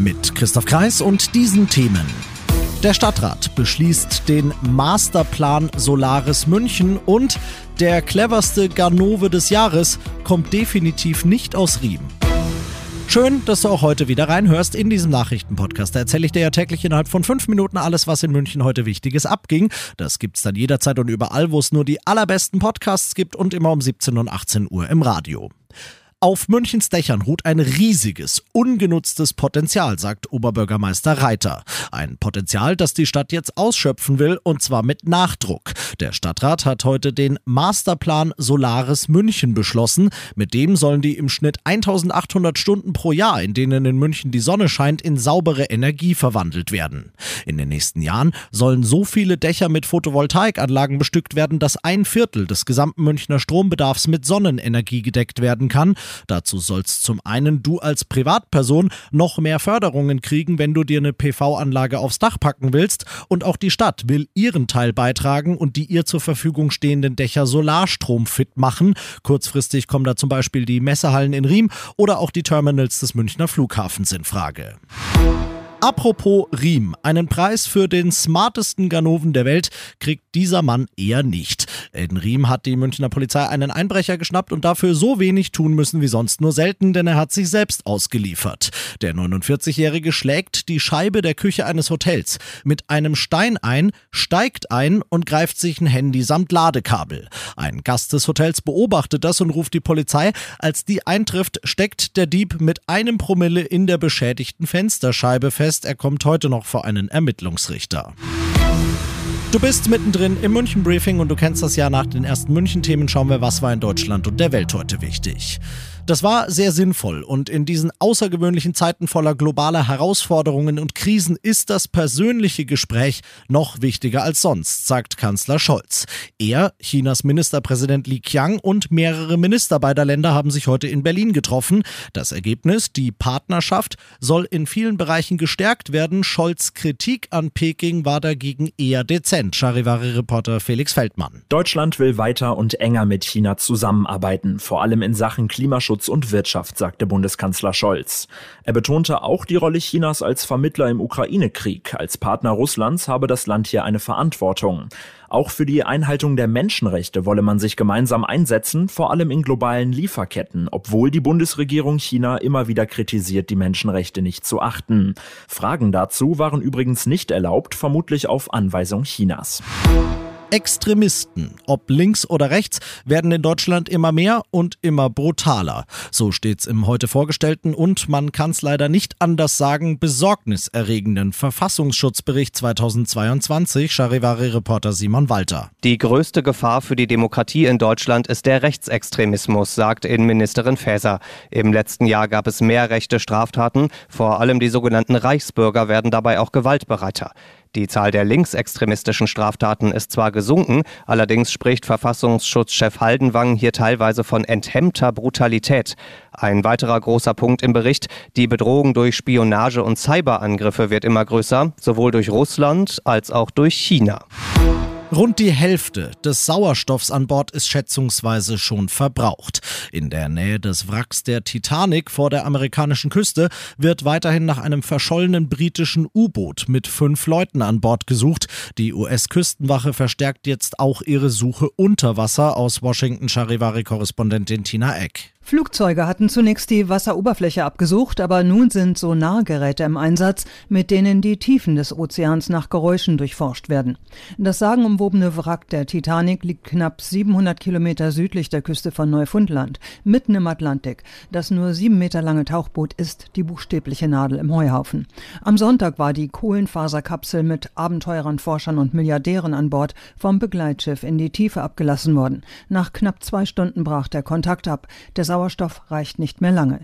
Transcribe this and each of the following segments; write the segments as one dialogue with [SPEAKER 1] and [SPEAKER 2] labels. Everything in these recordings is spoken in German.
[SPEAKER 1] Mit Christoph Kreis und diesen Themen. Der Stadtrat beschließt den Masterplan Solaris München und der cleverste Ganove des Jahres kommt definitiv nicht aus Riem. Schön, dass du auch heute wieder reinhörst in diesem Nachrichtenpodcast. Da erzähle ich dir ja täglich innerhalb von fünf Minuten alles, was in München heute Wichtiges abging. Das gibt's dann jederzeit und überall, wo es nur die allerbesten Podcasts gibt und immer um 17 und 18 Uhr im Radio. Auf Münchens Dächern ruht ein riesiges, ungenutztes Potenzial, sagt Oberbürgermeister Reiter. Ein Potenzial, das die Stadt jetzt ausschöpfen will, und zwar mit Nachdruck. Der Stadtrat hat heute den Masterplan Solaris München beschlossen. Mit dem sollen die im Schnitt 1800 Stunden pro Jahr, in denen in München die Sonne scheint, in saubere Energie verwandelt werden. In den nächsten Jahren sollen so viele Dächer mit Photovoltaikanlagen bestückt werden, dass ein Viertel des gesamten Münchner Strombedarfs mit Sonnenenergie gedeckt werden kann. Dazu sollst zum einen du als Privatperson noch mehr Förderungen kriegen, wenn du dir eine PV-Anlage aufs Dach packen willst. Und auch die Stadt will ihren Teil beitragen und die ihr zur Verfügung stehenden Dächer solarstromfit machen. Kurzfristig kommen da zum Beispiel die Messehallen in Riem oder auch die Terminals des Münchner Flughafens in Frage. Apropos Riem, einen Preis für den smartesten Ganoven der Welt kriegt dieser Mann eher nicht. In Riem hat die Münchner Polizei einen Einbrecher geschnappt und dafür so wenig tun müssen wie sonst nur selten, denn er hat sich selbst ausgeliefert. Der 49-Jährige schlägt die Scheibe der Küche eines Hotels mit einem Stein ein, steigt ein und greift sich ein Handy samt Ladekabel. Ein Gast des Hotels beobachtet das und ruft die Polizei. Als die eintrifft, steckt der Dieb mit einem Promille in der beschädigten Fensterscheibe fest, er kommt heute noch vor einen Ermittlungsrichter. Du bist mittendrin im München Briefing und du kennst das ja nach den ersten München Themen. Schauen wir, was war in Deutschland und der Welt heute wichtig. Das war sehr sinnvoll und in diesen außergewöhnlichen Zeiten voller globaler Herausforderungen und Krisen ist das persönliche Gespräch noch wichtiger als sonst, sagt Kanzler Scholz. Er, Chinas Ministerpräsident Li Qiang und mehrere Minister beider Länder haben sich heute in Berlin getroffen. Das Ergebnis, die Partnerschaft, soll in vielen Bereichen gestärkt werden. Scholz Kritik an Peking war dagegen eher dezent. Charivari-Reporter Felix Feldmann.
[SPEAKER 2] Deutschland will weiter und enger mit China zusammenarbeiten, vor allem in Sachen Klimaschutz Klimaschutz und Wirtschaft, sagte Bundeskanzler Scholz. Er betonte auch die Rolle Chinas als Vermittler im Ukraine-Krieg. Als Partner Russlands habe das Land hier eine Verantwortung. Auch für die Einhaltung der Menschenrechte wolle man sich gemeinsam einsetzen, vor allem in globalen Lieferketten, obwohl die Bundesregierung China immer wieder kritisiert, die Menschenrechte nicht zu achten. Fragen dazu waren übrigens nicht erlaubt, vermutlich auf Anweisung Chinas.
[SPEAKER 1] Extremisten, ob links oder rechts, werden in Deutschland immer mehr und immer brutaler. So steht's im heute vorgestellten und man kann's leider nicht anders sagen, besorgniserregenden Verfassungsschutzbericht 2022, Charivari-Reporter Simon Walter.
[SPEAKER 3] Die größte Gefahr für die Demokratie in Deutschland ist der Rechtsextremismus, sagt Innenministerin Faeser. Im letzten Jahr gab es mehr rechte Straftaten, vor allem die sogenannten Reichsbürger werden dabei auch gewaltbereiter. Die Zahl der linksextremistischen Straftaten ist zwar gesunken, allerdings spricht Verfassungsschutzchef Haldenwang hier teilweise von enthemmter Brutalität. Ein weiterer großer Punkt im Bericht, die Bedrohung durch Spionage und Cyberangriffe wird immer größer, sowohl durch Russland als auch durch China.
[SPEAKER 1] Rund die Hälfte des Sauerstoffs an Bord ist schätzungsweise schon verbraucht. In der Nähe des Wracks der Titanic vor der amerikanischen Küste wird weiterhin nach einem verschollenen britischen U-Boot mit fünf Leuten an Bord gesucht. Die US-Küstenwache verstärkt jetzt auch ihre Suche unter Wasser aus Washington Charivari-Korrespondentin Tina Eck.
[SPEAKER 4] Flugzeuge hatten zunächst die Wasseroberfläche abgesucht, aber nun sind Sonargeräte im Einsatz, mit denen die Tiefen des Ozeans nach Geräuschen durchforscht werden. Das sagenumwobene Wrack der Titanic liegt knapp 700 Kilometer südlich der Küste von Neufundland, mitten im Atlantik. Das nur sieben Meter lange Tauchboot ist die buchstäbliche Nadel im Heuhaufen. Am Sonntag war die Kohlenfaserkapsel mit Abenteurern, Forschern und Milliardären an Bord vom Begleitschiff in die Tiefe abgelassen worden. Nach knapp zwei Stunden brach der Kontakt ab. Der Sauerstoff reicht nicht mehr lange.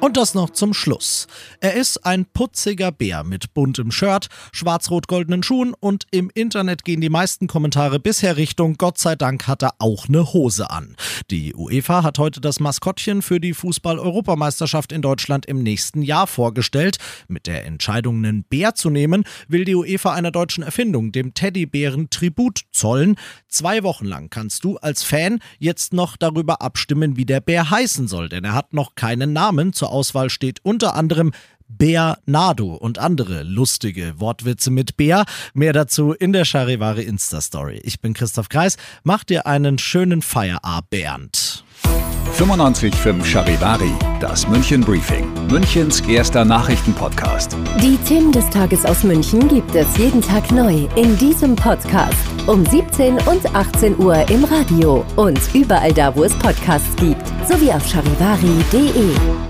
[SPEAKER 1] Und das noch zum Schluss. Er ist ein putziger Bär mit buntem Shirt, schwarz-rot-goldenen Schuhen und im Internet gehen die meisten Kommentare bisher Richtung Gott sei Dank hat er auch eine Hose an. Die UEFA hat heute das Maskottchen für die Fußball-Europameisterschaft in Deutschland im nächsten Jahr vorgestellt. Mit der Entscheidung, einen Bär zu nehmen, will die UEFA einer deutschen Erfindung, dem Teddybären, Tribut zollen. Zwei Wochen lang kannst du als Fan jetzt noch darüber abstimmen, wie der Bär heißen soll, denn er hat noch keinen Namen. Zur Auswahl steht unter anderem Bernardo und andere lustige Wortwitze mit Bär. Mehr dazu in der Charivari Insta-Story. Ich bin Christoph Kreis. Mach dir einen schönen Feierabend, Bernd.
[SPEAKER 5] 95.5 Charivari, das München Briefing, Münchens erster Nachrichtenpodcast.
[SPEAKER 6] Die Themen des Tages aus München gibt es jeden Tag neu in diesem Podcast. Um 17 und 18 Uhr im Radio und überall da, wo es Podcasts gibt, sowie auf charivari.de.